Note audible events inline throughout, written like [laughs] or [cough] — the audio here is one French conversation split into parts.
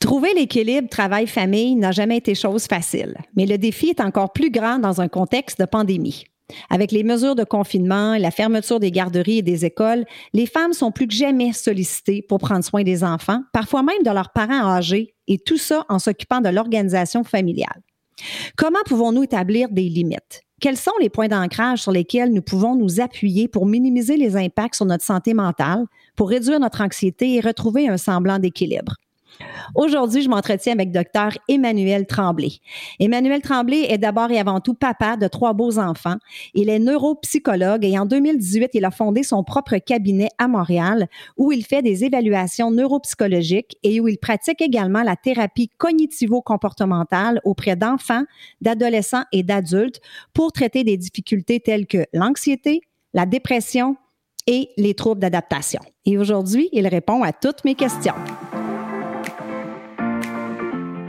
Trouver l'équilibre travail-famille n'a jamais été chose facile, mais le défi est encore plus grand dans un contexte de pandémie. Avec les mesures de confinement, la fermeture des garderies et des écoles, les femmes sont plus que jamais sollicitées pour prendre soin des enfants, parfois même de leurs parents âgés, et tout ça en s'occupant de l'organisation familiale. Comment pouvons-nous établir des limites? Quels sont les points d'ancrage sur lesquels nous pouvons nous appuyer pour minimiser les impacts sur notre santé mentale, pour réduire notre anxiété et retrouver un semblant d'équilibre? Aujourd'hui, je m'entretiens avec Dr Emmanuel Tremblay. Emmanuel Tremblay est d'abord et avant tout papa de trois beaux enfants. Il est neuropsychologue et en 2018, il a fondé son propre cabinet à Montréal où il fait des évaluations neuropsychologiques et où il pratique également la thérapie cognitivo-comportementale auprès d'enfants, d'adolescents et d'adultes pour traiter des difficultés telles que l'anxiété, la dépression et les troubles d'adaptation. Et aujourd'hui, il répond à toutes mes questions.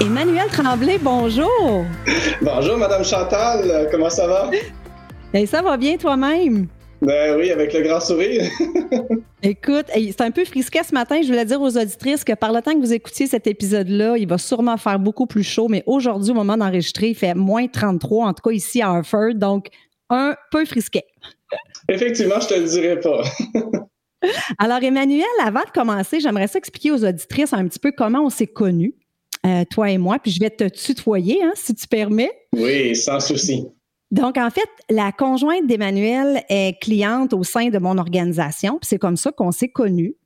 Emmanuel Tremblay, bonjour. Bonjour, Madame Chantal. Comment ça va? Ben, ça va bien toi-même? Ben oui, avec le grand sourire. [laughs] Écoute, c'est un peu frisquet ce matin. Je voulais dire aux auditrices que par le temps que vous écoutiez cet épisode-là, il va sûrement faire beaucoup plus chaud, mais aujourd'hui, au moment d'enregistrer, il fait moins 33, en tout cas ici à Harford, donc un peu frisquet. Effectivement, je te le dirai pas. [laughs] Alors, Emmanuel, avant de commencer, j'aimerais s'expliquer aux auditrices un petit peu comment on s'est connus. Euh, toi et moi, puis je vais te tutoyer, hein, si tu permets. Oui, sans souci. Donc, en fait, la conjointe d'Emmanuel est cliente au sein de mon organisation, puis c'est comme ça qu'on s'est connus.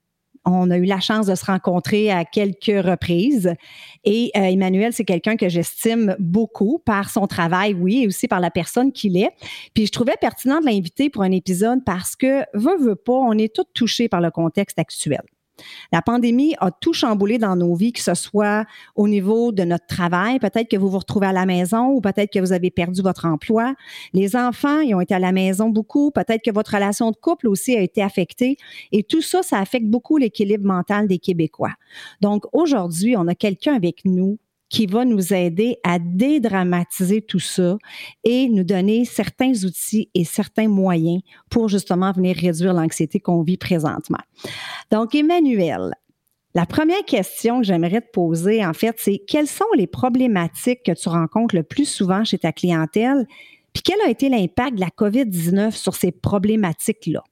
On a eu la chance de se rencontrer à quelques reprises. Et euh, Emmanuel, c'est quelqu'un que j'estime beaucoup par son travail, oui, et aussi par la personne qu'il est. Puis je trouvais pertinent de l'inviter pour un épisode parce que, veut, veut pas, on est tous touchés par le contexte actuel. La pandémie a tout chamboulé dans nos vies, que ce soit au niveau de notre travail, peut-être que vous vous retrouvez à la maison ou peut-être que vous avez perdu votre emploi. Les enfants, ils ont été à la maison beaucoup, peut-être que votre relation de couple aussi a été affectée. Et tout ça, ça affecte beaucoup l'équilibre mental des Québécois. Donc aujourd'hui, on a quelqu'un avec nous qui va nous aider à dédramatiser tout ça et nous donner certains outils et certains moyens pour justement venir réduire l'anxiété qu'on vit présentement. Donc, Emmanuel, la première question que j'aimerais te poser, en fait, c'est quelles sont les problématiques que tu rencontres le plus souvent chez ta clientèle? Puis quel a été l'impact de la COVID-19 sur ces problématiques-là?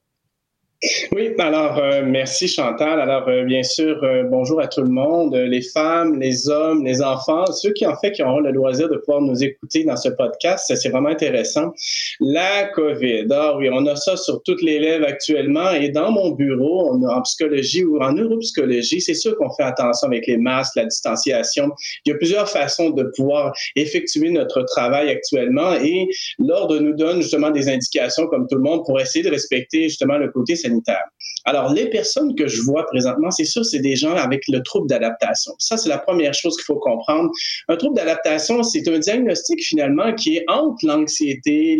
Oui, alors euh, merci Chantal. Alors euh, bien sûr, euh, bonjour à tout le monde, les femmes, les hommes, les enfants, ceux qui en fait qui auront le loisir de pouvoir nous écouter dans ce podcast, c'est vraiment intéressant. La COVID, ah oui, on a ça sur toutes les lèvres actuellement et dans mon bureau, en psychologie ou en neuropsychologie, c'est sûr qu'on fait attention avec les masques, la distanciation. Il y a plusieurs façons de pouvoir effectuer notre travail actuellement et l'ordre nous donne justement des indications comme tout le monde pour essayer de respecter justement le côté alors, les personnes que je vois présentement, c'est sûr, c'est des gens avec le trouble d'adaptation. Ça, c'est la première chose qu'il faut comprendre. Un trouble d'adaptation, c'est un diagnostic finalement qui est entre l'anxiété,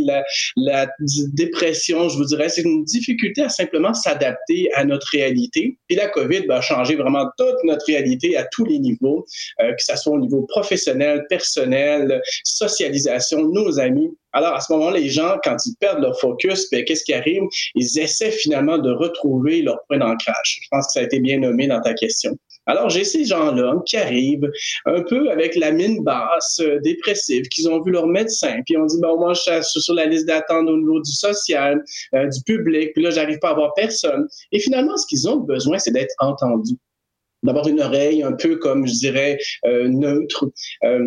la, dépression, je vous dirais, c'est une difficulté à simplement s'adapter à notre réalité. Et la COVID va changer vraiment toute notre réalité à tous les niveaux, euh, que ce soit au niveau professionnel, personnel, socialisation, nos amis. Alors, à ce moment-là, les gens, quand ils perdent leur focus, ben, qu'est-ce qui arrive? Ils essaient finalement de retrouver leur point d'ancrage. Je pense que ça a été bien nommé dans ta question. Alors, j'ai ces gens-là qui arrivent un peu avec la mine basse, euh, dépressive, qu'ils ont vu leur médecin, puis on dit, bon, moi, je suis sur la liste d'attente au niveau du social, euh, du public, puis là, j'arrive pas à voir personne. Et finalement, ce qu'ils ont besoin, c'est d'être entendus. D'avoir une oreille un peu comme, je dirais, euh, neutre, euh,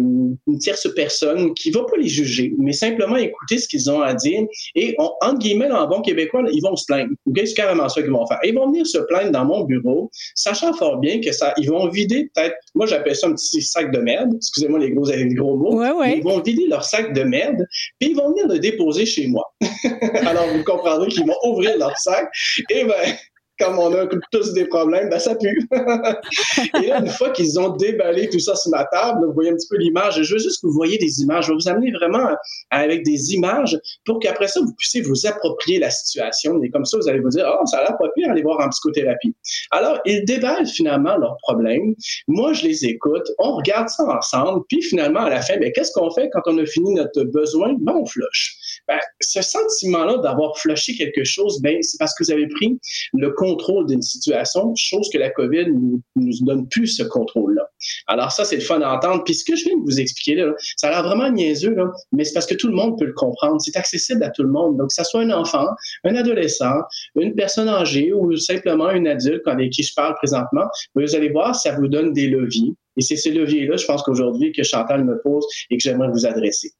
une tierce personne qui va pas les juger, mais simplement écouter ce qu'ils ont à dire. Et on, entre guillemets, en bon québécois, ils vont se plaindre. C'est carrément ça qu'ils vont faire. Ils vont venir se plaindre dans mon bureau, sachant fort bien que ça, ils vont vider peut-être, moi j'appelle ça un petit sac de merde, excusez-moi les gros, les gros mots, ouais, ils vont vider leur sac de merde, puis ils vont venir le déposer chez moi. [laughs] Alors vous comprendrez qu'ils vont ouvrir leur sac, et ben comme on a tous des problèmes, ben ça pue. [laughs] et là, une fois qu'ils ont déballé tout ça sur ma table, vous voyez un petit peu l'image. Je veux juste que vous voyez des images. Je vais vous amener vraiment avec des images pour qu'après ça, vous puissiez vous approprier la situation. Et comme ça, vous allez vous dire, oh, ça a l'air pas pire, aller voir en psychothérapie. Alors, ils déballent finalement leurs problèmes. Moi, je les écoute. On regarde ça ensemble. Puis finalement, à la fin, ben, qu'est-ce qu'on fait quand on a fini notre besoin? Ben, on flush. Ben, ce sentiment-là d'avoir flushé quelque chose, ben, c'est parce que vous avez pris le contrôle d'une situation, chose que la COVID ne nous, donne plus ce contrôle-là. Alors ça, c'est le fun d'entendre. Puis ce que je viens de vous expliquer là, ça a l'air vraiment niaiseux, là, mais c'est parce que tout le monde peut le comprendre. C'est accessible à tout le monde. Donc, que ça soit un enfant, un adolescent, une personne âgée ou simplement un adulte avec qui je parle présentement, vous allez voir, ça vous donne des leviers. Et c'est ces leviers-là, je pense qu'aujourd'hui, que Chantal me pose et que j'aimerais vous adresser.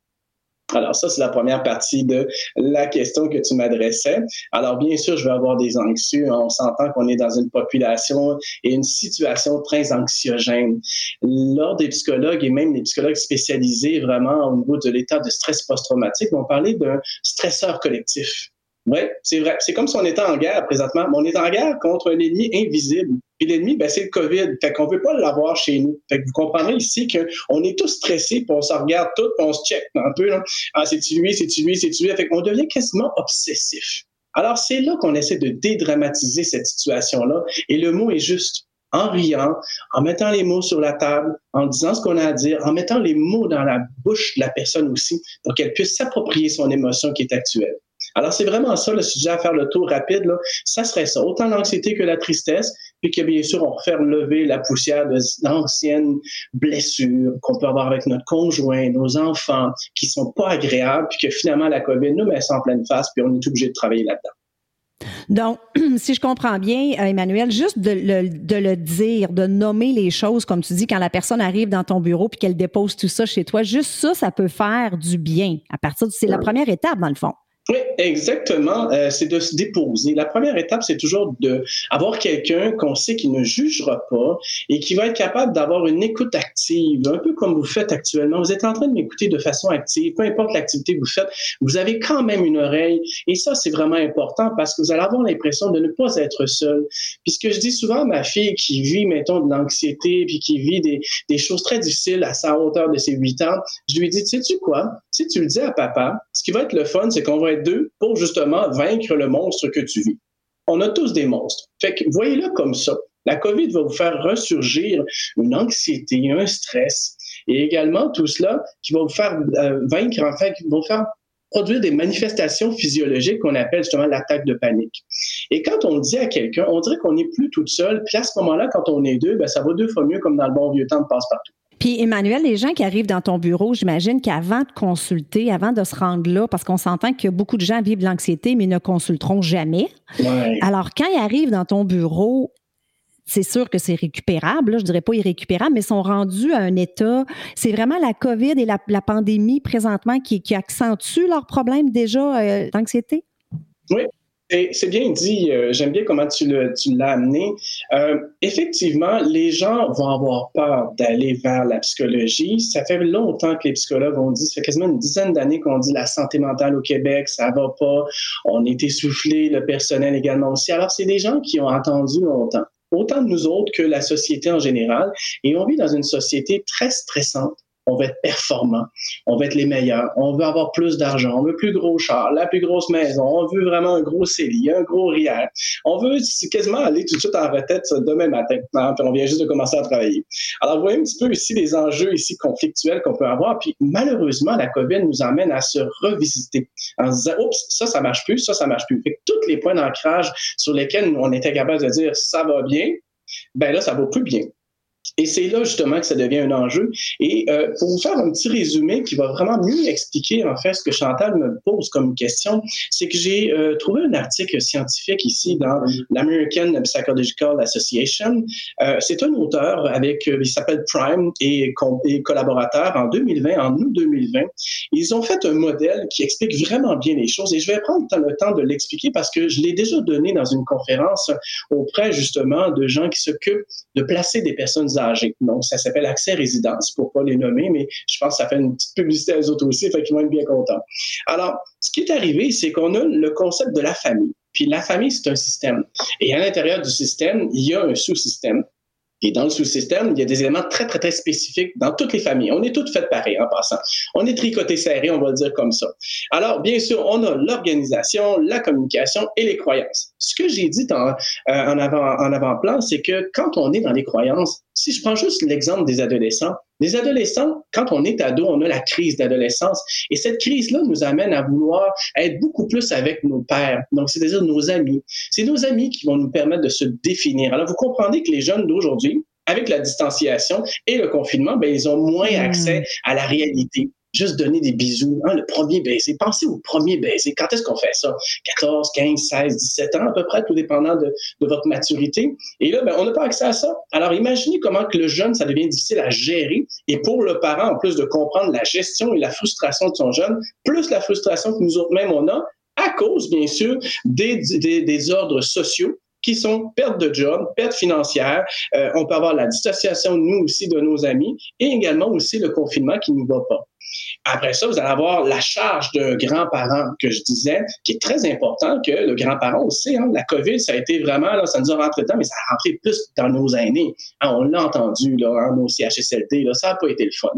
Alors ça, c'est la première partie de la question que tu m'adressais. Alors bien sûr, je vais avoir des anxieux. On s'entend qu'on est dans une population et une situation très anxiogène. Lors des psychologues et même les psychologues spécialisés vraiment au niveau de l'état de stress post-traumatique vont parler d'un stresseur collectif. Oui, c'est vrai. C'est comme si on était en guerre présentement. on est en guerre contre un ennemi invisible. Puis l'ennemi, ben, c'est le COVID. Fait qu'on ne peut pas l'avoir chez nous. Fait que vous comprendrez ici qu'on est tous stressés, puis on se regarde tout, puis on se check un peu. Là. Ah, c'est-tu lui, c'est-tu lui, c'est-tu lui? Fait qu'on devient quasiment obsessif. Alors, c'est là qu'on essaie de dédramatiser cette situation-là. Et le mot est juste en riant, en mettant les mots sur la table, en disant ce qu'on a à dire, en mettant les mots dans la bouche de la personne aussi, pour qu'elle puisse s'approprier son émotion qui est actuelle. Alors, c'est vraiment ça le sujet à faire le tour rapide. Là. Ça serait ça. Autant l'anxiété que la tristesse, puis que bien sûr, on refait lever la poussière d'anciennes blessures qu'on peut avoir avec notre conjoint, nos enfants, qui sont pas agréables, puis que finalement, la COVID nous met ça en pleine face, puis on est obligé de travailler là-dedans. Donc, [clears throat] si je comprends bien, euh, Emmanuel, juste de le, de le, dire, de nommer les choses, comme tu dis, quand la personne arrive dans ton bureau puis qu'elle dépose tout ça chez toi, juste ça, ça peut faire du bien. À partir de, c'est la première étape, dans le fond. Oui, exactement. Euh, c'est de se déposer. La première étape, c'est toujours de avoir quelqu'un qu'on sait qui ne jugera pas et qui va être capable d'avoir une écoute active, un peu comme vous faites actuellement. Vous êtes en train de m'écouter de façon active, peu importe l'activité que vous faites, vous avez quand même une oreille. Et ça, c'est vraiment important parce que vous allez avoir l'impression de ne pas être seul. Puisque je dis souvent à ma fille qui vit, mettons, de l'anxiété puis qui vit des, des choses très difficiles à sa hauteur de ses 8 ans, je lui dis, sais-tu quoi? Si tu le dis à papa, ce qui va être le fun, c'est qu'on va deux pour justement vaincre le monstre que tu vis. On a tous des monstres. Fait que voyez-le comme ça. La COVID va vous faire ressurgir une anxiété, un stress, et également tout cela qui va vous faire euh, vaincre, en fait, qui va vous faire produire des manifestations physiologiques qu'on appelle justement l'attaque de panique. Et quand on dit à quelqu'un, on dirait qu'on n'est plus toute seule, puis à ce moment-là, quand on est deux, ben, ça va deux fois mieux comme dans le bon vieux temps de passe-partout. Puis Emmanuel, les gens qui arrivent dans ton bureau, j'imagine qu'avant de consulter, avant de se rendre là, parce qu'on s'entend que beaucoup de gens vivent de l'anxiété, mais ne consulteront jamais. Alors, quand ils arrivent dans ton bureau, c'est sûr que c'est récupérable, là, je dirais pas irrécupérable, mais sont rendus à un état. C'est vraiment la COVID et la, pandémie présentement qui, qui accentuent leurs problèmes déjà euh, d'anxiété? Oui, c'est bien dit, euh, j'aime bien comment tu l'as amené. Euh, effectivement, les gens vont avoir peur d'aller vers la psychologie. Ça fait longtemps que les psychologues ont dit, ça fait quasiment une dizaine d'années qu'on dit la santé mentale au Québec, ça va pas, on est essoufflé, le personnel également aussi. Alors, c'est des gens qui ont entendu longtemps autant de nous autres que la société en général. Et on vit dans une société très stressante on veut être performant, on veut être les meilleurs, on veut avoir plus d'argent, on veut plus gros char, la plus grosse maison, on veut vraiment un gros CELI, un gros RIER. On veut quasiment aller tout de suite en retraite demain matin, hein, on vient juste de commencer à travailler. Alors, vous voyez un petit peu ici les enjeux ici conflictuels qu'on peut avoir, puis malheureusement, la COVID nous emmène à se revisiter en disant, oups, ça, ça marche plus, ça, ça marche plus. Fait tous les points d'ancrage sur lesquels on était capable de dire, ça va bien, ben là, ça va plus bien. Et c'est là justement que ça devient un enjeu. Et euh, pour vous faire un petit résumé qui va vraiment mieux expliquer en fait ce que Chantal me pose comme question, c'est que j'ai euh, trouvé un article scientifique ici dans l'American Psychological Association. Euh, c'est un auteur avec, il s'appelle Prime et, et collaborateur en 2020, en août 2020. Ils ont fait un modèle qui explique vraiment bien les choses et je vais prendre le temps de l'expliquer parce que je l'ai déjà donné dans une conférence auprès justement de gens qui s'occupent de placer des personnes âgées. Donc, ça s'appelle Accès Résidence, pour pas les nommer, mais je pense que ça fait une petite publicité aux autres aussi, fait qu'ils vont être bien contents. Alors, ce qui est arrivé, c'est qu'on a le concept de la famille. Puis la famille, c'est un système. Et à l'intérieur du système, il y a un sous-système. Et dans le sous-système, il y a des éléments très, très, très spécifiques dans toutes les familles. On est toutes faites pareil en passant. On est tricoté serré, on va le dire comme ça. Alors, bien sûr, on a l'organisation, la communication et les croyances. Ce que j'ai dit en, euh, en, avant, en avant-plan, c'est que quand on est dans les croyances, si je prends juste l'exemple des adolescents, les adolescents, quand on est ado, on a la crise d'adolescence. Et cette crise-là nous amène à vouloir être beaucoup plus avec nos pères, donc c'est-à-dire nos amis. C'est nos amis qui vont nous permettre de se définir. Alors, vous comprenez que les jeunes d'aujourd'hui, avec la distanciation et le confinement, ben, ils ont moins hmm. accès à la réalité juste donner des bisous. Hein, le premier baiser. Pensez au premier baiser. Quand est-ce qu'on fait ça? 14, 15, 16, 17 ans à peu près, tout dépendant de, de votre maturité. Et là, ben, on n'a pas accès à ça. Alors, imaginez comment que le jeune, ça devient difficile à gérer. Et pour le parent, en plus de comprendre la gestion et la frustration de son jeune, plus la frustration que nous autres mêmes on a, à cause, bien sûr, des, des, des ordres sociaux qui sont perte de job, perte financière. Euh, on peut avoir la dissociation, nous aussi, de nos amis et également aussi le confinement qui ne nous va pas. Après ça, vous allez avoir la charge de grand-parent que je disais, qui est très important que le grand-parent aussi. Hein, la COVID, ça a été vraiment, là, ça nous a rentré dedans, mais ça a rentré plus dans nos aînés. Hein, on l'a entendu, là, hein, nos CHSLD, là, ça n'a pas été le fun.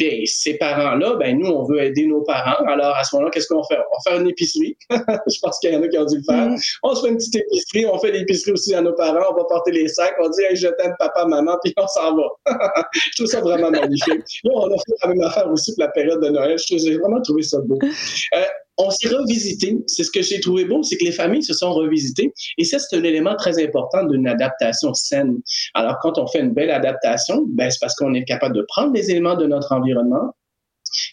Puis ces parents-là, ben nous, on veut aider nos parents. Alors à ce moment-là, qu'est-ce qu'on fait? On va faire une épicerie. [laughs] je pense qu'il y en a qui ont dû le faire. Mm. On se fait une petite épicerie, on fait l'épicerie aussi à nos parents, on va porter les sacs, on dit hey, je t'aime papa, maman, puis on s'en va. [laughs] je trouve ça vraiment magnifique. Là, on a fait la même affaire aussi pour la période de Noël. J'ai vraiment trouvé ça beau. Euh, on s'est revisité. C'est ce que j'ai trouvé beau, c'est que les familles se sont revisitées. Et ça, c'est un élément très important d'une adaptation saine. Alors, quand on fait une belle adaptation, ben, c'est parce qu'on est capable de prendre les éléments de notre environnement,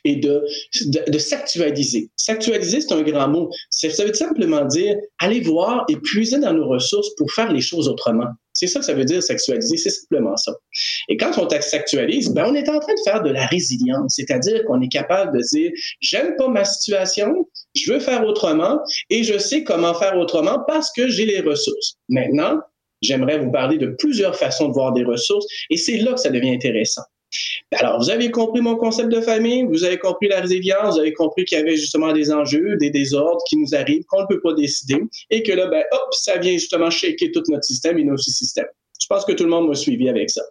et de, de, s'actualiser. S'actualiser, c'est un grand mot. Ça veut simplement dire aller voir et puiser dans nos ressources pour faire les choses autrement. C'est ça que ça veut dire s'actualiser, c'est simplement ça. Et quand on s'actualise, ben on est en train de faire de la résilience, c'est-à-dire qu'on est capable de dire j'aime pas ma situation, je veux faire autrement et je sais comment faire autrement parce que j'ai les ressources. Maintenant, j'aimerais vous parler de plusieurs façons de voir des ressources et c'est là que ça devient intéressant. Alors, vous avez compris mon concept de famille, vous avez compris la résilience, vous avez compris qu'il y avait justement des enjeux, des désordres qui nous arrivent, qu'on ne peut pas décider, et que là, ben, hop, ça vient justement shaker tout notre système et nos systèmes. Je pense que tout le monde m'a suivi avec ça.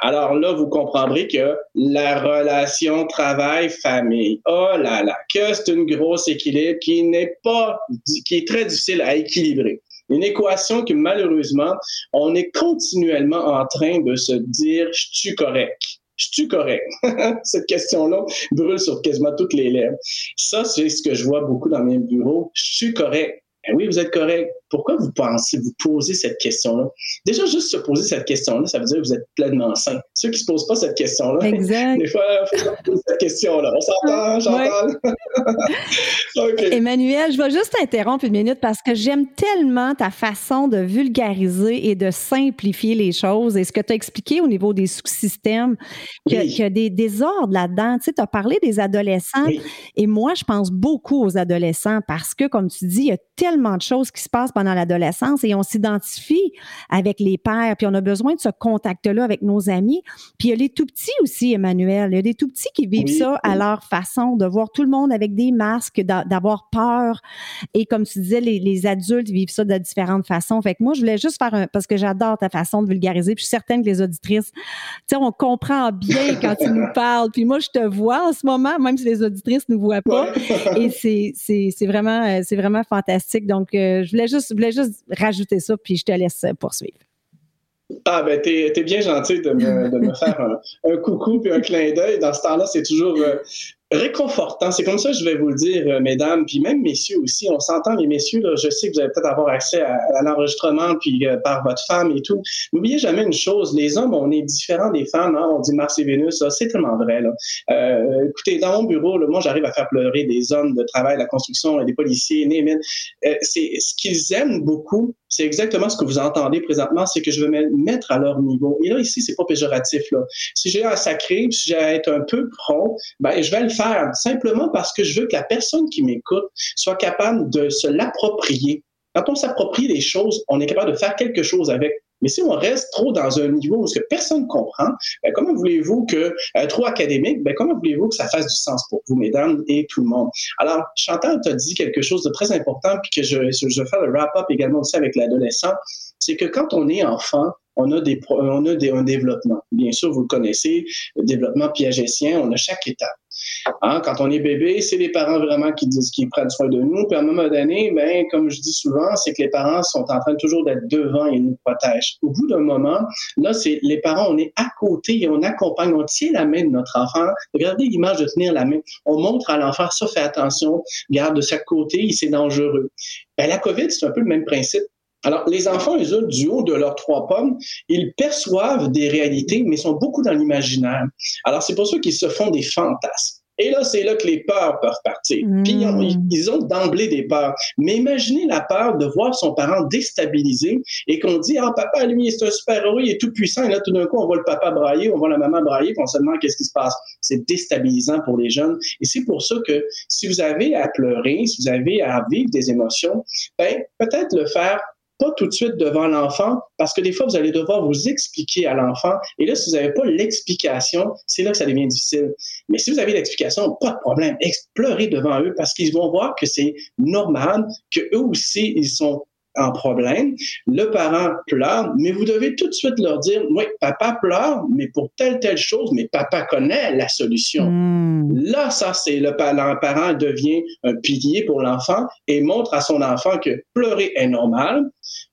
Alors là, vous comprendrez que la relation travail-famille, oh là là, que c'est une grosse équilibre qui n'est pas, qui est très difficile à équilibrer. Une équation que malheureusement, on est continuellement en train de se dire, je suis correct? Je suis correct? [laughs] Cette question-là brûle sur quasiment toutes les lèvres. Ça, c'est ce que je vois beaucoup dans mes bureaux. Je suis correct? Ben oui, vous êtes correct pourquoi vous pensez, vous posez cette question-là? Déjà, juste se poser cette question-là, ça veut dire que vous êtes pleinement sain. Ceux qui ne se posent pas cette question-là, [laughs] des fois, il faut poser cette question-là. On s'entend, j'entends. [laughs] Emmanuel, je vais juste t'interrompre une minute parce que j'aime tellement ta façon de vulgariser et de simplifier les choses et ce que tu as expliqué au niveau des sous-systèmes, qu'il y a des désordres là-dedans. Tu sais, tu as parlé des adolescents et moi, je pense beaucoup aux adolescents parce que, comme tu dis, il y a tellement de choses qui se passent pendant l'adolescence et on s'identifie avec les pères, puis on a besoin de ce contact-là avec nos amis. Puis il y a les tout petits aussi, Emmanuel. Il y a des tout petits qui vivent ça à leur façon, de voir tout le monde avec des masques, d'avoir peur. Et comme tu disais, les, adultes vivent ça de différentes façons. Fait que moi, je voulais juste faire un, parce que j'adore ta façon de vulgariser. Puis je suis certaine que les auditrices, tu sais, on comprend bien [laughs] quand tu nous parles. Puis moi, je te vois en ce moment, même si les auditrices ne nous voient pas. Et c'est vraiment, euh, vraiment fantastique. Donc, euh, je voulais juste je voulais juste rajouter ça, puis je te laisse poursuivre. Ah, ben, t'es es bien gentil de me, de me faire un, coucou puis un clin d'œil. Dans ce temps-là, c'est toujours euh, réconfortant. C'est comme ça que je vais vous le dire, euh, mesdames, puis même messieurs aussi. On s'entend, les messieurs, je sais que vous allez peut-être avoir accès à, l'enregistrement, puis euh, par votre femme et tout. N'oubliez jamais une chose, les hommes, on est différents des femmes. Hein? On dit Mars et Vénus, c'est tellement vrai. Euh, écoutez, dans mon bureau, moi, j'arrive à faire pleurer des hommes de travail, la construction, des policiers, euh, c'est ce qu'ils aiment beaucoup, c'est exactement ce que vous entendez présentement, c'est que je veux me mettre à leur niveau. Et là, ici, c'est pas péjoratif. Si j'ai un sacré, si j'ai à être un peu prompt, ben, je vais le faire simplement parce que je veux que la personne qui m'écoute soit capable de se l'approprier. Quand on s'approprie les choses, on est capable de faire quelque chose avec. Mais si on reste trop dans un niveau où ce que personne comprend, ben comment voulez-vous que, euh, trop académique, ben comment voulez-vous que ça fasse du sens pour vous, mesdames et tout le monde? Alors, Chantal t'a dit quelque chose de très important, puis que je, je vais faire le wrap-up également aussi avec l'adolescent, c'est que quand on est enfant, on a, des, on a un développement. Bien sûr, vous le connaissez, le développement piagétien, on a chaque étape. Hein, quand on est bébé, c'est les parents vraiment qui disent prennent soin de nous. Puis à un moment donné, ben, comme je dis souvent, c'est que les parents sont en train toujours d'être devant et nous protègent. Au bout d'un moment, là, c'est les parents, on est à côté et on accompagne, on tient la main de notre enfant. Regardez l'image de tenir la main. On montre à l'enfant, ça, fait attention, garde de chaque côté, c'est dangereux. Ben, la COVID, c'est un peu le même principe. Alors, les enfants, eux autres, du haut de leurs trois pommes, ils perçoivent des réalités, mais sont beaucoup dans l'imaginaire. Alors, c'est pour ça qu'ils se font des fantasmes. Et là, c'est là que les peurs peuvent partir. Puis hmm. ils ont d'emblée des peurs. Mais imaginez la peur de voir son parent déstabilisé et qu'on dit Ah, papa, lui, c'est un super-héros, il est tout puissant. Et là, tout d'un coup, on voit le papa brailler, on voit la maman brailler, puis on se demande qu'est-ce qui se passe? C'est déstabilisant pour les jeunes. Et c'est pour ça que si vous avez à pleurer, si vous avez à vivre des émotions, ben, peut-être le faire pas tout de suite devant l'enfant, parce que des fois, vous allez devoir vous expliquer à l'enfant. Et là, si vous n'avez pas l'explication, c'est là que ça devient difficile. Mais si vous avez l'explication, pas de problème. Explorer devant eux parce qu'ils vont voir que c'est normal, qu'eux aussi, ils sont en problème. Le parent pleure, mais vous devez tout de suite leur dire, oui, papa pleure, mais pour telle, telle chose, mais papa connaît la solution. Hmm. Là, ça, c'est le, le parent devient un pilier pour l'enfant et montre à son enfant que pleurer est normal,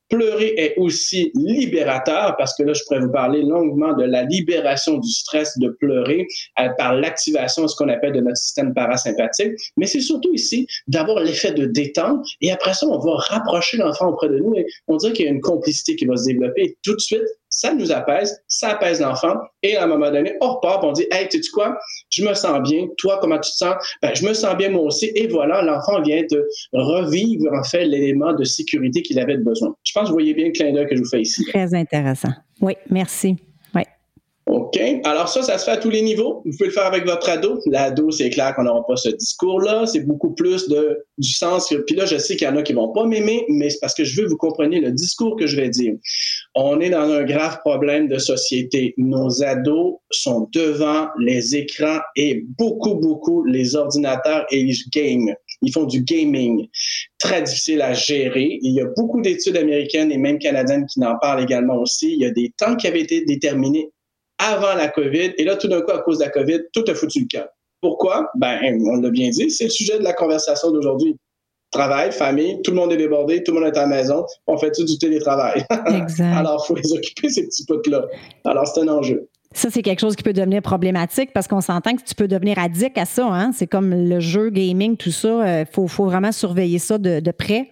Pleurer est aussi libérateur parce que là, je pourrais vous parler longuement de la libération du stress de pleurer euh, par l'activation de ce qu'on appelle de notre système parasympathique. Mais c'est surtout ici d'avoir l'effet de détente et après ça, on va rapprocher l'enfant auprès de nous et on dirait qu'il y a une complicité qui va se développer tout de suite, ça nous apaise, ça apaise l'enfant, et à un moment donné, on repart, on dit, hey, tu sais quoi, je me sens bien, toi, comment tu te sens? Ben, je me sens bien moi aussi, et voilà, l'enfant vient de revivre, en fait, l'élément de sécurité qu'il avait besoin. Je pense que vous voyez bien le clin d'œil que je vous fais ici. Très intéressant. Oui, merci. OK. Alors ça, ça se fait à tous les niveaux. Vous pouvez le faire avec votre ado. L'ado, c'est clair qu'on n'aura pas ce discours-là. C'est beaucoup plus de, du sens. Puis là, je sais qu'il y en a qui vont pas m'aimer, mais c'est parce que je veux que vous compreniez le discours que je vais dire. On est dans un grave problème de société. Nos ados sont devant les écrans et beaucoup, beaucoup les ordinateurs et les games. Ils font du gaming. Très difficile à gérer. Il y a beaucoup d'études américaines et même canadiennes qui en parlent également aussi. Il y a des temps qui avaient été déterminés avant la COVID. Et là, tout d'un coup, à cause de la COVID, tout a foutu le camp. Pourquoi? Ben, on l'a bien dit, c'est le sujet de la conversation d'aujourd'hui. Travail, famille, tout le monde est débordé, tout le monde est à la maison, on fait tout du télétravail? [laughs] Exact. Alors, il faut les occuper, ces petits potes-là. Alors, c'est un enjeu. Ça, c'est quelque chose qui peut devenir problématique parce qu'on s'entend que tu peux devenir addict à ça. Hein? C'est comme le jeu, gaming, tout ça. Il euh, faut, faut, vraiment surveiller ça de, de près.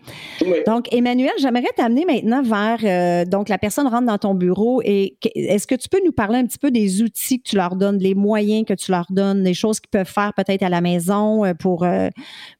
Donc, Emmanuel, j'aimerais t'amener maintenant vers. Euh, donc, la personne rentre dans ton bureau et est-ce que tu peux nous parler un petit peu des outils que tu leur donnes, les moyens que tu leur donnes, les choses qu'ils peuvent faire peut-être à la maison euh, pour,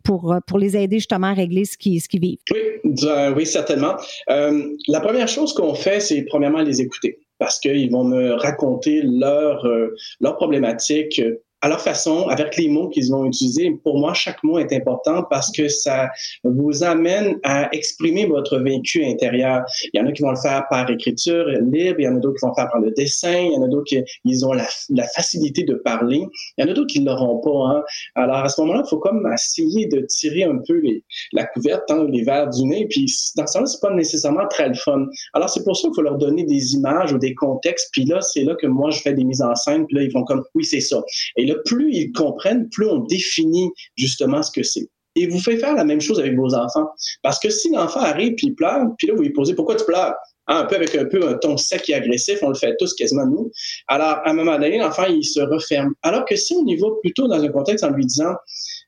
pour, pour les aider justement à régler ce qu'ils ce vivent? Oui, oui, certainement. la première chose qu'on fait, c'est premièrement les écouter parce qu'ils vont me raconter leur, euh, leur problématique à leur façon, avec les mots qu'ils vont utiliser. Pour moi, chaque mot est important parce que ça vous amène à exprimer votre vécu intérieur. Il y en a qui vont le faire par écriture libre, il y en a d'autres qui vont le faire par le dessin, il y en a d'autres qui ils ont la, facilité de parler, il y en a d'autres qui ne l'auront pas. Hein. Alors à ce moment-là, il faut comme essayer de tirer un peu la couverte, hein, les verres du nez, puis dans ce sens-là, c'est pas nécessairement très le fun. Alors c'est pour ça qu'il faut leur donner des images ou des contextes, puis là, c'est là que moi, je fais des mises en scène, puis là, ils vont comme, oui, c'est ça. Plus ils comprennent, plus on définit justement ce que c'est. Et vous faites faire la même chose avec vos enfants. Parce que si l'enfant arrive puis il pleure, puis là, vous lui posez pourquoi tu pleures? hein, un peu avec un peu un ton sec et agressif, on le fait tous quasiment nous. Alors, à un moment donné, l'enfant, il se referme. Alors que si on y va plutôt dans un contexte en lui disant,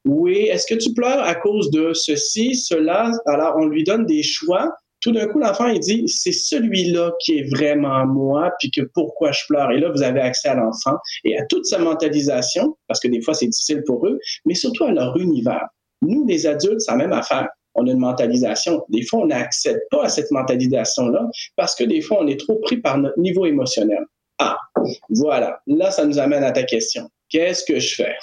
oui, est-ce que tu pleures à cause de ceci, cela? Alors, on lui donne des choix. Tout d'un coup, l'enfant, il dit, c'est celui-là qui est vraiment moi, puis que pourquoi je pleure. Et là, vous avez accès à l'enfant et à toute sa mentalisation, parce que des fois, c'est difficile pour eux, mais surtout à leur univers. Nous, les adultes, c'est la même affaire. On a une mentalisation. Des fois, on n'accède pas à cette mentalisation-là parce que des fois, on est trop pris par notre niveau émotionnel. Ah, voilà. Là, ça nous amène à ta question. Qu'est-ce que je fais?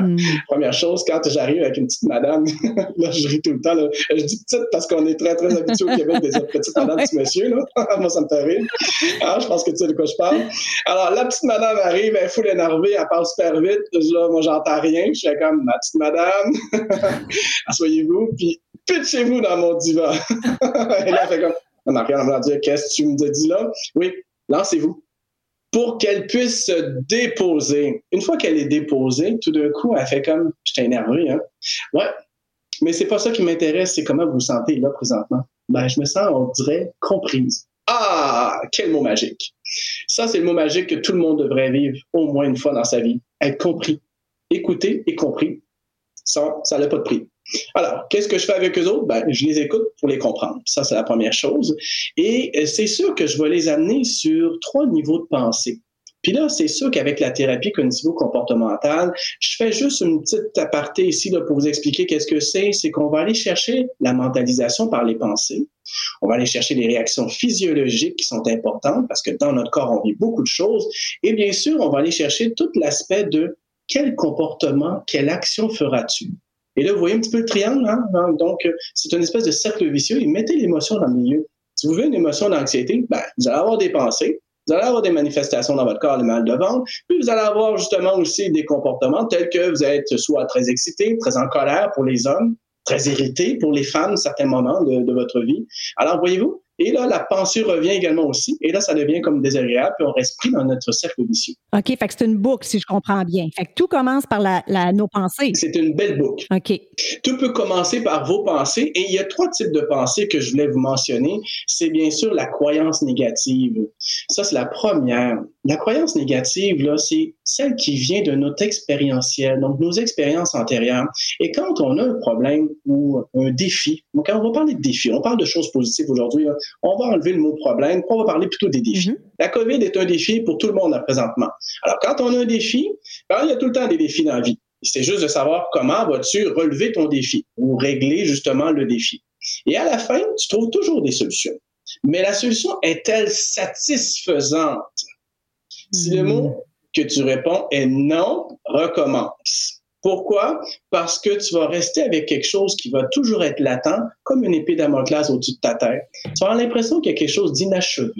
Hmm. [laughs] Première chose, quand j'arrive avec une petite madame, [laughs] là, je ris tout le temps. Là. Je dis petite parce qu'on est très, très habitué au Québec des petites madames, [laughs] petit monsieur. Là. Moi, ça me fait rire. Alors, ah, je pense que tu sais de quoi je parle. Alors, la petite madame arrive, elle est full énervée, elle parle super vite. Là, moi, j'entends rien. Je fais comme, ma petite madame, asseyez-vous, puis pitchez-vous dans mon divan. Et là, elle fait comme, on n'a rien à me dire, qu'est-ce que tu me dis là? Oui, lancez-vous pour qu'elle puisse se déposer. Une fois qu'elle est déposée, tout d'un coup, elle fait comme, je t'ai énervé, hein? Ouais, mais c'est pas ça qui m'intéresse, c'est comment vous vous sentez là présentement. Ben, je me sens, on dirait, comprise. Ah, quel mot magique. Ça, c'est le mot magique que tout le monde devrait vivre au moins une fois dans sa vie. Être compris. Écouter et compris. Ça, ça n'a pas de prix. Alors, qu'est-ce que je fais avec eux autres? Ben, je les écoute pour les comprendre. Ça, c'est la première chose. Et euh, c'est sûr que je vais les amener sur trois niveaux de pensée. Puis là, c'est sûr qu'avec la thérapie cognitivo-comportementale, je fais juste une petite aparté ici pour vous expliquer qu'est-ce que c'est. C'est qu'on va aller chercher la mentalisation par les pensées. On va aller chercher les réactions physiologiques qui sont importantes parce que dans notre corps, on vit beaucoup de choses. Et bien sûr, on va aller chercher tout l'aspect de quel comportement, quelle action feras-tu? Et là, vous voyez un petit peu le triangle, hein? Donc, euh, c'est une espèce de cercle vicieux. Et mettez l'émotion dans le milieu. Si vous avez une émotion d'anxiété, ben, vous allez avoir des pensées, vous allez avoir des manifestations dans votre corps, le mal de ventre, puis vous allez avoir justement aussi des comportements tels que vous êtes soit très excité, très en colère pour les hommes, très irrité pour les femmes à certains moments de votre vie. Alors, voyez-vous, et là, la pensée revient également aussi. Et là, ça devient comme désagréable, puis on reste pris dans notre cercle vicieux. OK, fait que c'est une boucle, si je comprends bien. Fait que tout commence par la, nos pensées. C'est une belle boucle. OK. Tout peut commencer par vos pensées. Et il y a trois types de pensées que je voulais vous mentionner. C'est bien sûr la croyance négative. Ça, c'est la première. La croyance négative, là, c'est celle qui vient de notre expérientiel, donc nos expériences antérieures. Et quand on a un problème ou un défi, donc quand on va parler de défi, on parle de choses positives aujourd'hui, on va enlever le mot problème, on va parler plutôt des défis. Mm-hmm. La COVID est un défi pour tout le monde présentement. Alors, quand on a un défi, ben, il y a tout le temps des défis dans la vie. C'est juste de savoir comment vas-tu relever ton défi ou régler justement le défi. Et à la fin, tu trouves toujours des solutions. Mais la solution est-elle satisfaisante? Si le mot que tu réponds est non, recommence. Pourquoi? Parce que tu vas rester avec quelque chose qui va toujours être latent, comme une épée Damoclès au-dessus de ta tête. Tu vas avoir l'impression qu'il y a quelque chose d'inachevé.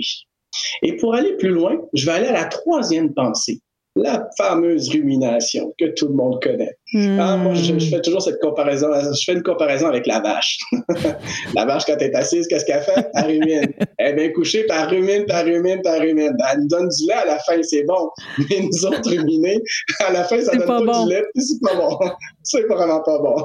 Et pour aller plus loin, je vais aller à la troisième pensée la fameuse rumination que tout le monde connaît. Ah, moi, je, fais toujours cette comparaison. Je fais une comparaison avec la vache. [laughs] la vache, quand elle est assise, qu'est-ce qu'elle fait? Elle rumine. Elle est bien couchée, puis elle rumine, puis elle rumine, puis elle rumine. Elle nous donne du lait à la fin, c'est bon. Mais nous autres ruminés, à la fin, ça donne pas, du lait, puis c'est pas bon. [laughs] c'est vraiment pas bon.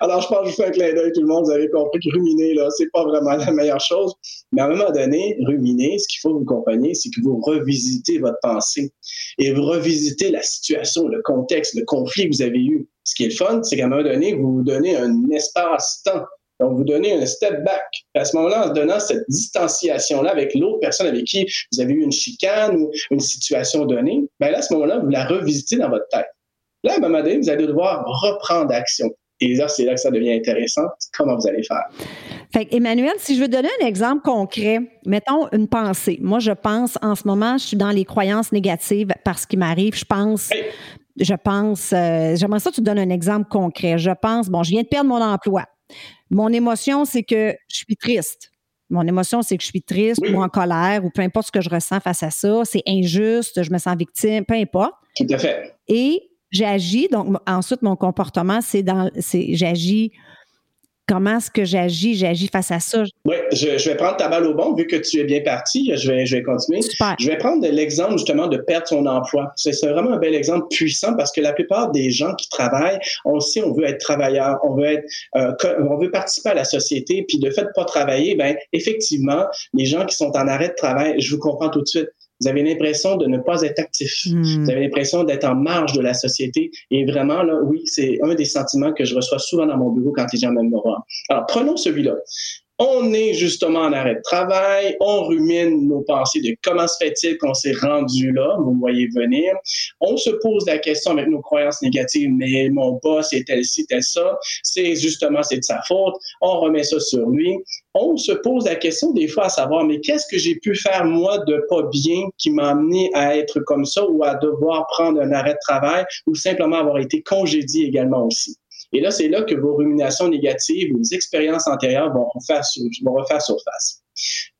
Alors, je pense que je vous fais un clin d'œil, tout le monde, vous avez compris que ruminer, là, c'est pas vraiment la meilleure chose. Mais à un moment donné, ruminer, ce qu'il faut vous compagner, c'est que vous revisitez votre pensée et vous revisitez la situation, le contexte, le conflit que vous avez eu. Ce qui est le fun, c'est qu'à un moment donné, vous vous donnez un espace-temps. Donc, vous donnez un step back. À ce moment-là, en donnant cette distanciation-là avec l'autre personne avec qui vous avez eu une chicane ou une situation donnée, ben là, à ce moment-là, vous la revisitez dans votre tête. Là, à un moment donné, vous allez devoir reprendre action. Et là, c'est là que ça devient intéressant. Comment vous allez faire? Fait Emmanuel, si je veux donner un exemple concret, mettons une pensée. Moi, je pense en ce moment, je suis dans les croyances négatives parce qu'il m'arrive. Je pense, je pense, euh, j'aimerais ça que tu donnes un exemple concret. Je pense, bon, je viens de perdre mon emploi. Mon émotion, c'est que je suis triste. Mon émotion, c'est que je suis triste ou en colère ou peu importe ce que je ressens face à ça. C'est injuste, je me sens victime, peu importe. Tout à fait. Et j'agis, donc ensuite, mon comportement, c'est dans, c'est, j'agis comment est-ce que j'agis, j'agis face à ça. Oui, je, vais prendre ta balle au bon, vu que tu es bien parti, je vais, je vais continuer. Super. Je vais prendre l'exemple justement de perdre son emploi. C'est vraiment un bel exemple puissant parce que la plupart des gens qui travaillent, on sait, on veut être travailleur, on veut être, euh, on veut participer à la société, puis de fait de pas travailler, ben effectivement, les gens qui sont en arrêt de travail, je vous comprends tout de suite. Vous avez l'impression de ne pas être actif. Hmm. Vous avez l'impression d'être en marge de la société. Et vraiment, là, oui, c'est un des sentiments que je reçois souvent dans mon bureau quand les gens viennent me voir. Alors, prenons celui-là. On est justement en arrêt de travail, on rumine nos pensées de comment se fait-il qu'on s'est rendu là, vous voyez venir. On se pose la question avec nos croyances négatives, mais mon boss est tel-ci, tel ça, c'est justement, c'est de sa faute, on remet ça sur lui. On se pose la question des fois à savoir, mais qu'est-ce que j'ai pu faire moi de pas bien qui m'a amené à être comme ça ou à devoir prendre un arrêt de travail ou simplement avoir été congédié également aussi? Et là, c'est là que vos ruminations négatives, vos expériences antérieures vont refaire, vont refaire surface.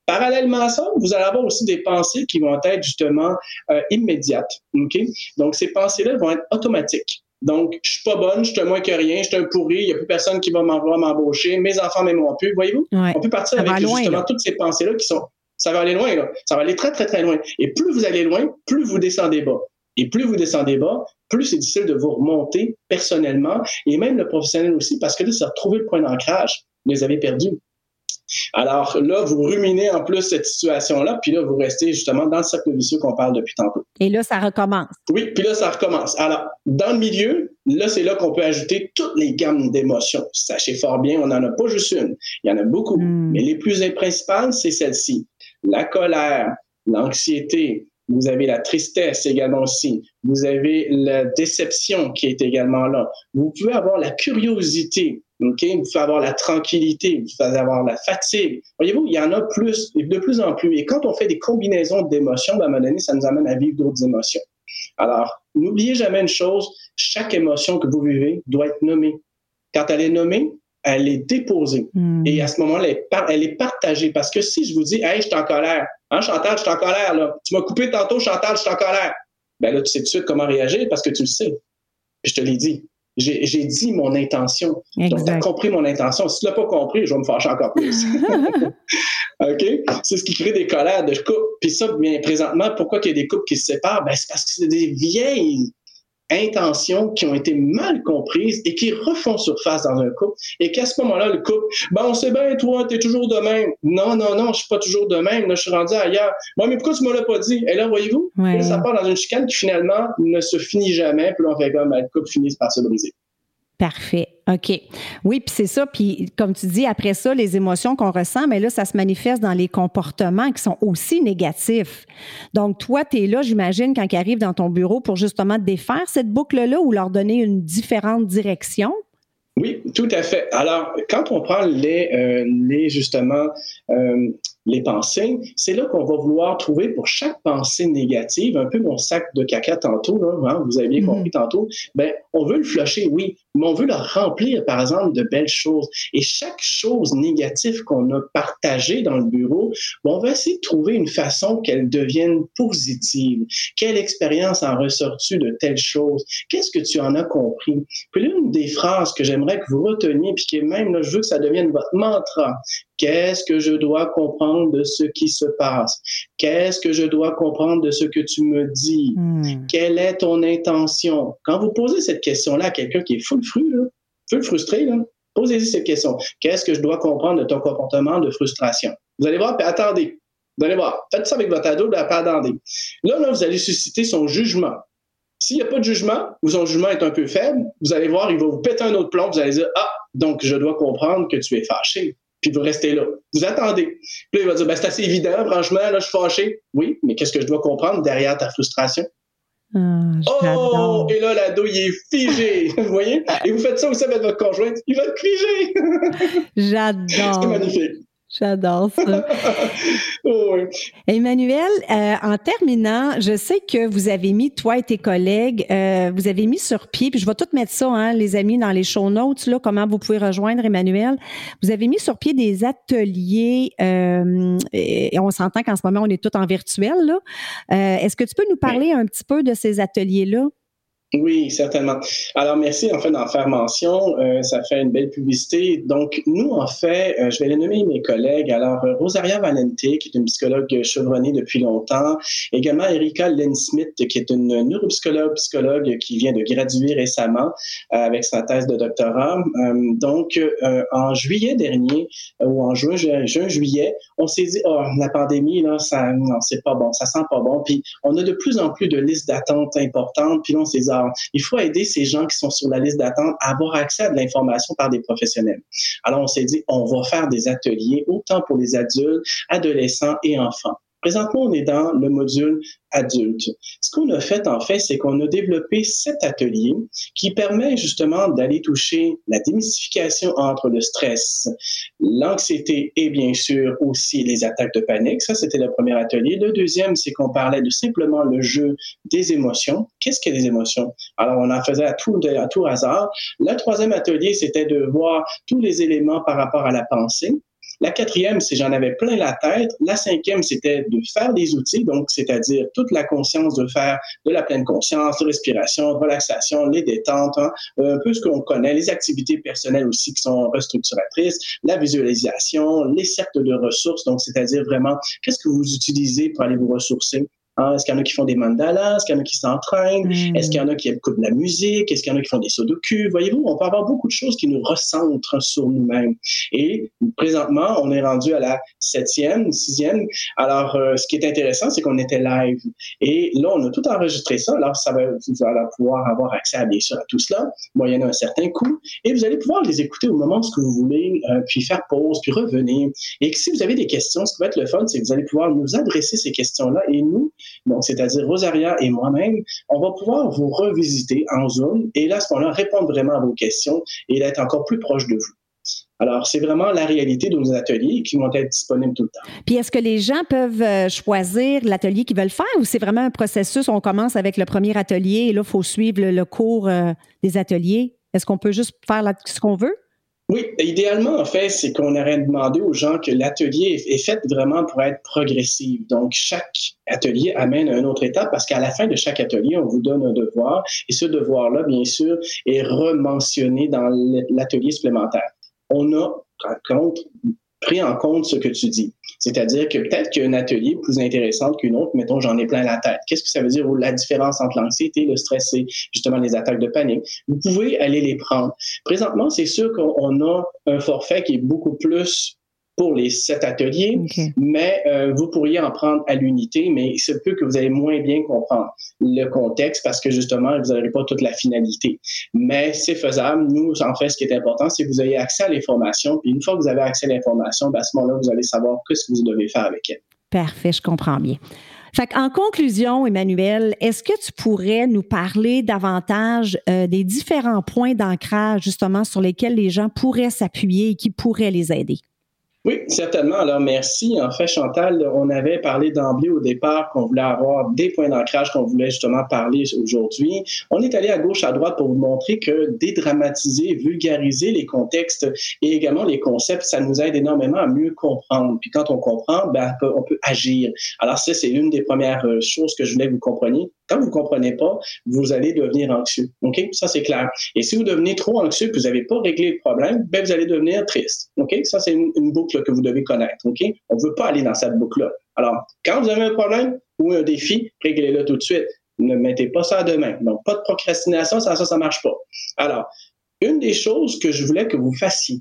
Parallèlement à ça, vous allez avoir aussi des pensées qui vont être justement euh, immédiates. Okay? Donc, ces pensées-là vont être automatiques. Donc, je suis pas bonne, je suis moins que rien, je suis un pourri, il n'y a plus personne qui va m'embaucher, mes enfants m'aimeront plus. Voyez-vous? On peut partir avec justement toutes ces pensées-là qui sont. Ça va aller loin, là. Ça va aller très, très, très loin. Et plus vous allez loin, plus vous descendez bas. Et plus vous descendez bas, plus c'est difficile de vous remonter personnellement et même le professionnel aussi, parce que là, c'est retrouver le point d'ancrage. Vous les avez perdus. Alors là, vous ruminez en plus cette situation-là, puis là, vous restez justement dans le cercle vicieux qu'on parle depuis tantôt. Et là, ça recommence. Oui, puis là, ça recommence. Alors, dans le milieu, là, c'est là qu'on peut ajouter toutes les gammes d'émotions. Sachez fort bien, on n'en a pas juste une. Il y en a beaucoup. Hmm. Mais les plus principales, c'est celle-ci. La colère, l'anxiété, vous avez la tristesse également aussi. Vous avez la déception qui est également là. Vous pouvez avoir la curiosité. ok? Vous pouvez avoir la tranquillité. Vous pouvez avoir la fatigue. Voyez-vous, il y en a plus, de plus en plus. Et quand on fait des combinaisons d'émotions, ben, à un moment donné, ça nous amène à vivre d'autres émotions. Alors, n'oubliez jamais une chose. Chaque émotion que vous vivez doit être nommée. Quand elle est nommée, elle est déposée. Hmm. Et à ce moment-là, elle, est partagée. Parce que si je vous dis, hey, je suis en colère, hein, Chantal, je suis en colère, là. Tu m'as coupé tantôt, Chantal, je suis en colère. Ben là, tu sais tout de suite comment réagir parce que tu le sais. je te l'ai dit. J'ai dit mon intention. Donc, tu as compris mon intention. Si tu l'as pas compris, je vais me fâcher encore plus. [laughs] OK? C'est ce qui crée des colères de couple. Puis ça, bien présentement, pourquoi il y a des couples qui se séparent? Ben, c'est parce que c'est des vieilles intentions qui ont été mal comprises et qui refont surface dans un couple et qu'à ce moment-là, le couple, ben on sait bien, toi, t'es toujours de même. Non, non, non, je suis pas toujours de même. Là, je suis rendu ailleurs. Moi, mais pourquoi tu me l'as pas dit? Et là, voyez-vous, ça part dans une chicane qui finalement ne se finit jamais. Puis on fait comme ben, le couple finit par se briser. Parfait. OK. Oui, puis c'est ça. Puis comme tu dis, après ça, les émotions qu'on ressent, mais là, ça se manifeste dans les comportements qui sont aussi négatifs. Donc, toi, tu es là, j'imagine, quand ils arrivent dans ton bureau pour justement défaire cette boucle-là ou leur donner une différente direction? Oui, tout à fait. Alors, quand on prend les, euh, les justement, euh, les pensées, c'est là qu'on va vouloir trouver pour chaque pensée négative, un peu mon sac de caca tantôt, là, hein, vous avez bien mm-hmm. compris tantôt, ben, on veut le flusher, oui, mais on veut le remplir, par exemple, de belles choses. Et chaque chose négative qu'on a partagée dans le bureau, ben, on va essayer de trouver une façon qu'elle devienne positive. Quelle expérience en ressort-tu de telle chose? Qu'est-ce que tu en as compris? Puis l'une des phrases que j'aimerais que vous reteniez, puis qui est même, là, je veux que ça devienne votre mantra, Qu'est-ce que je dois comprendre de ce qui se passe? Qu'est-ce que je dois comprendre de ce que tu me dis? Hmm. Quelle est ton intention? Quand vous posez cette question-là à quelqu'un qui est full fru, là, full frustré, posez-y cette question. Qu'est-ce que je dois comprendre de ton comportement de frustration? Vous allez voir, puis attendez. Vous allez voir. Faites ça avec votre ado, puis attendez. Là, là, vous allez susciter son jugement. S'il n'y a pas de jugement, ou son jugement est un peu faible, vous allez voir, il va vous péter un autre plomb, vous allez dire, ah, donc je dois comprendre que tu es fâché puis vous restez là. Vous attendez. Puis là, il va dire, ben, c'est assez évident, franchement, là, je suis fâché. Oui, mais qu'est-ce que je dois comprendre derrière ta frustration? Ah, oh! Et là, l'ado, il est figé. [laughs] vous voyez? Et vous faites ça aussi avec votre conjointe. Il va être figé. [laughs] J'adore. c'est magnifique. J'adore ça. [laughs] Oh, Emmanuel, euh, en terminant, je sais que vous avez mis, toi et tes collègues, euh, vous avez mis sur pied, puis je vais tout mettre ça, hein, les amis, dans les show notes, là, comment vous pouvez rejoindre Emmanuel. Vous avez mis sur pied des ateliers, euh, et on s'entend qu'en ce moment, on est tout en virtuel. Là. Est-ce que tu peux nous parler un petit peu de ces ateliers-là? Oui, certainement. Alors, merci en fait d'en faire mention. Euh, ça fait une belle publicité. Donc, nous, en fait, euh, je vais les nommer mes collègues. Alors, euh, Rosaria Valente, qui est une psychologue chevronnée depuis longtemps. Également, Erika Lynn Smith, qui est une neuropsychologue, psychologue qui vient de graduer récemment avec sa thèse de doctorat. donc, en juillet dernier, ou en juin, juin, juillet, on s'est dit, oh, la pandémie, là, ça, non, c'est pas bon, ça sent pas bon. Puis, on a de plus en plus de listes d'attente importantes. Puis, on s'est dit, ah, il faut aider ces gens qui sont sur la liste d'attente à avoir accès à de l'information par des professionnels. Alors, on s'est dit, on va faire des ateliers autant pour les adultes, adolescents et enfants. Présentement, on est dans le module adulte. Ce qu'on a fait, en fait, c'est qu'on a développé cet atelier qui permet justement d'aller toucher la démystification entre le stress, l'anxiété et bien sûr aussi les attaques de panique. Ça, c'était le premier atelier. Le deuxième, c'est qu'on parlait de simplement le jeu des émotions. Qu'est-ce que les émotions? Alors, on en faisait à tout, à tout hasard. Le troisième atelier, c'était de voir tous les éléments par rapport à la pensée. La quatrième, c'est j'en avais plein la tête. La cinquième, c'était de faire des outils, donc c'est-à-dire toute la conscience de faire de la pleine conscience, respiration, relaxation, les détentes, hein, un peu ce qu'on connaît, les activités personnelles aussi qui sont restructuratrices, la visualisation, les cercles de ressources, donc c'est-à-dire vraiment qu'est-ce que vous utilisez pour aller vous ressourcer? Ah, est-ce qu'il y en a qui font des mandalas? Est-ce qu'il y en a qui s'entraînent? Hmm. Est-ce qu'il y en a qui écoutent de la musique? Est-ce qu'il y en a qui font des sudoku? Voyez-vous, on peut avoir beaucoup de choses qui nous recentrent sur nous-mêmes. Et présentement, on est rendu à la septième, sixième. Alors, euh, ce qui est intéressant, c'est qu'on était live. Et là, on a tout enregistré ça. Alors, ça va, vous allez pouvoir avoir accès à, bien sûr, à tout cela, moyennant un certain coût. Et vous allez pouvoir les écouter au moment où vous voulez, euh, puis faire pause, puis revenir. Et si vous avez des questions, ce qui va être le fun, c'est que vous allez pouvoir nous adresser ces questions-là et nous, donc c'est-à-dire Rosaria et moi-même, on va pouvoir vous revisiter en Zoom et là, à ce moment-là, répondre vraiment à vos questions et être encore plus proche de vous. Alors, c'est vraiment la réalité de nos ateliers qui vont être disponibles tout le temps. Puis, est-ce que les gens peuvent euh, choisir l'atelier qu'ils veulent faire ou c'est vraiment un processus? On commence avec le premier atelier et là, il faut suivre le, cours euh, des ateliers. Est-ce qu'on peut juste faire ce qu'on veut? Oui, idéalement, en fait, c'est qu'on aurait demandé aux gens que l'atelier est fait vraiment pour être progressif. Donc, chaque atelier amène à une autre étape parce qu'à la fin de chaque atelier, on vous donne un devoir et ce devoir-là, bien sûr, est rementionné dans l'atelier supplémentaire. On a, par contre, pris en compte ce que tu dis. C'est-à-dire que peut-être qu'il y a atelier plus intéressant qu'une autre, mettons, j'en ai plein la tête. Qu'est-ce que ça veut dire la différence entre l'anxiété, le stress et justement les attaques de panique? Vous pouvez aller les prendre. Présentement, c'est sûr qu'on a un forfait qui est beaucoup plus pour les sept ateliers, mais euh, vous pourriez en prendre à l'unité, mais il se peut que vous allez moins bien comprendre le contexte parce que justement, vous n'aurez pas toute la finalité. Mais c'est faisable. Nous, en fait, ce qui est important, c'est que vous ayez accès à l'information. Puis une fois que vous avez accès à l'information, ben, à ce moment-là, vous allez savoir ce que vous devez faire avec elle. Parfait, je comprends bien. Fait en conclusion, Emmanuel, est-ce que tu pourrais nous parler davantage euh, des différents points d'ancrage justement sur lesquels les gens pourraient s'appuyer et qui pourraient les aider? Oui, certainement. Alors, merci. En fait, Chantal, on avait parlé d'emblée au départ qu'on voulait avoir des points d'ancrage qu'on voulait justement parler aujourd'hui. On est allé à gauche, à droite pour vous montrer que dédramatiser, vulgariser les contextes et également les concepts, ça nous aide énormément à mieux comprendre. Puis quand on comprend, ben, on peut agir. Alors ça, c'est l'une des premières euh, choses que je voulais que vous compreniez. Quand vous ne comprenez pas, vous allez devenir anxieux. OK? Ça, c'est clair. Et si vous devenez trop anxieux et que vous n'avez pas réglé le problème, ben, vous allez devenir triste. OK? Ça, c'est une, boucle que vous devez connaître. OK? On ne veut pas aller dans cette boucle-là. Alors, quand vous avez un problème ou un défi, réglez-le tout de suite. Ne mettez pas ça à demain. Donc, pas de procrastination, ça, ça ne marche pas. Alors, une des choses que je voulais que vous fassiez,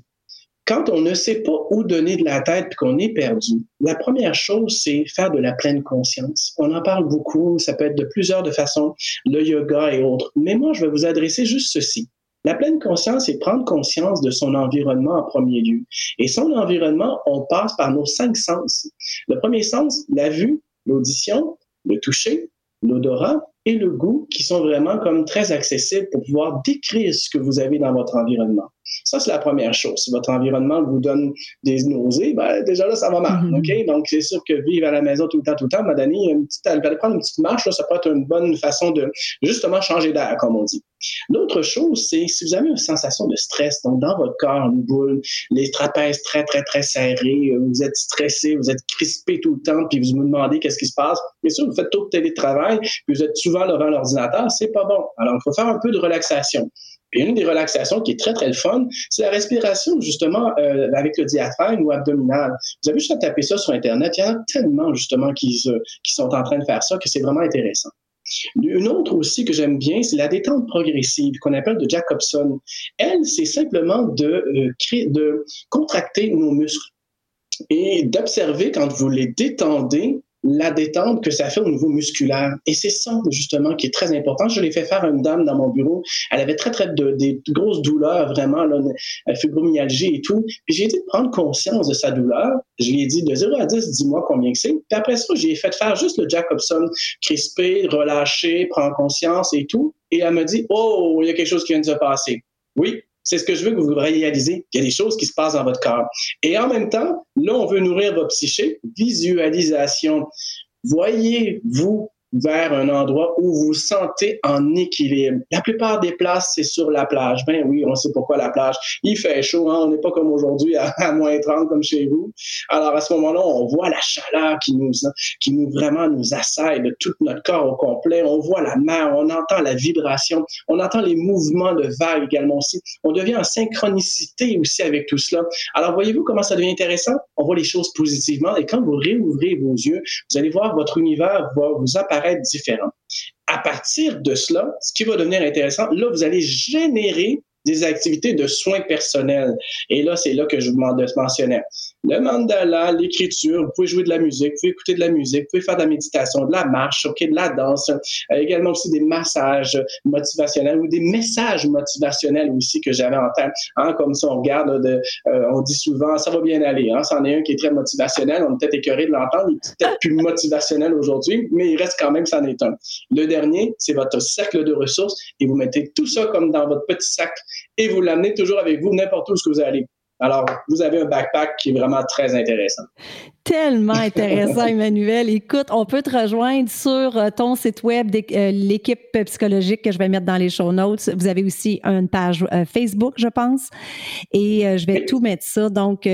quand on ne sait pas où donner de la tête et qu'on est perdu, la première chose, c'est faire de la pleine conscience. On en parle beaucoup, ça peut être de plusieurs de façons, le yoga et autres. Mais moi, je vais vous adresser juste ceci. La pleine conscience, c'est prendre conscience de son environnement en premier lieu. Et son environnement, on passe par nos cinq sens. Le premier sens, la vue, l'audition, le toucher, l'odorat et le goût, qui sont vraiment comme très accessibles pour pouvoir décrire ce que vous avez dans votre environnement. Ça, c'est la première chose. Si votre environnement vous donne des nausées, ben, déjà là, ça va mal. OK? Donc, c'est sûr que vivre à la maison tout le temps, tout le temps, m'a donné une petite, aller prendre une petite marche, là, ça peut être une bonne façon de justement changer d'air, comme on dit. L'autre chose, c'est si vous avez une sensation de stress, donc dans votre corps, une boule, les trapèzes très, très, très serrés, euh, vous êtes stressé, vous êtes crispé tout le temps, puis vous vous demandez qu'est-ce qui se passe. Bien sûr, vous faites tout le télétravail, puis vous êtes souvent devant l'ordinateur, c'est pas bon. Alors, il faut faire un peu de relaxation. Et une des relaxations qui est très, très fun, c'est la respiration, justement, euh, avec le diaphragme ou abdominal. Vous avez juste à taper ça sur Internet. Il y en a tellement, justement, qui, qui sont en train de faire ça que c'est vraiment intéressant. Une autre aussi que j'aime bien, c'est la détente progressive qu'on appelle de Jacobson. Elle, c'est simplement de, euh, créer, de contracter nos muscles et d'observer quand vous les détendez la détente que ça fait au niveau musculaire. Et c'est ça, justement, qui est très important. Je l'ai fait faire à une dame dans mon bureau. Elle avait très, très de, des grosses douleurs, vraiment, là, fibromyalgie et tout. Puis j'ai dit de prendre conscience de sa douleur. Je lui ai dit de 0 à 10, dis-moi combien que c'est. Puis après ça, j'ai fait faire juste le Jacobson, crisper, relâcher, prendre conscience et tout. Et elle me dit, oh, il y a quelque chose qui vient de se passer. Oui, c'est ce que je veux que vous réalisez. Il y a des choses qui se passent dans votre corps. Et en même temps, là, on veut nourrir votre psyché. Visualisation. Voyez-vous vers un endroit où vous vous sentez en équilibre. La plupart des places, c'est sur la plage. Ben oui, on sait pourquoi la plage. Il fait chaud, hein? on n'est pas comme aujourd'hui à, moins 30 comme chez vous. Alors à ce moment-là, on voit la chaleur qui nous, qui nous vraiment nous assaille de tout notre corps au complet. On voit la mer, on entend la vibration, on entend les mouvements de vagues également aussi. On devient en synchronicité aussi avec tout cela. Alors voyez-vous comment ça devient intéressant? On voit les choses positivement et quand vous réouvrez vos yeux, vous allez voir votre univers vous apparaître différent. À partir de cela, ce qui va devenir intéressant, là, vous allez générer des activités de soins personnels. Et là, c'est là que je vous mentionnais. Le mandala, l'écriture, vous pouvez jouer de la musique, vous pouvez écouter de la musique, vous pouvez faire de la méditation, de la marche, ok, de la danse, euh, également aussi des massages motivationnels ou des messages motivationnels aussi que j'avais en tête. Hein, comme ça, on regarde, de, euh, on dit souvent, ça va bien aller. Hein, c'en est un qui est très motivationnel. On est peut-être écœuré de l'entendre, il est peut-être plus motivationnel aujourd'hui, mais il reste quand même, c'en est un. Le dernier, c'est votre cercle de ressources et vous mettez tout ça comme dans votre petit sac et vous l'amenez toujours avec vous n'importe où ce que vous allez. Alors, vous avez un backpack qui est vraiment très intéressant. Tellement [laughs] intéressant, Emmanuel. Écoute, on peut te rejoindre sur euh, ton site web, euh, l'équipe psychologique que je vais mettre dans les show notes. Vous avez aussi une page euh, Facebook, je pense, et je vais tout mettre ça. Donc,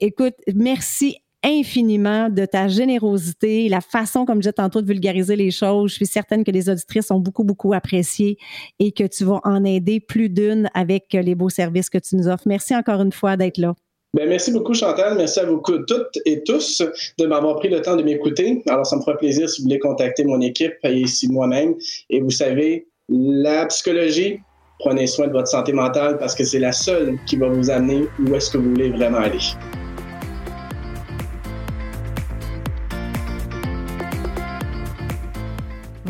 écoute, merci infiniment de ta générosité, la façon, comme je disais tantôt, de vulgariser les choses. Je suis certaine que les auditrices ont beaucoup, beaucoup apprécié et que tu vas en aider plus d'une avec les beaux services que tu nous offres. Merci encore une fois d'être là. Bien, merci beaucoup, Chantal. Merci à vous toutes et tous de m'avoir pris le temps de m'écouter. Alors, ça me fera plaisir si vous voulez contacter mon équipe et ici moi-même. Et vous savez, la psychologie, prenez soin de votre santé mentale parce que c'est la seule qui va vous amener où est-ce que vous voulez vraiment aller.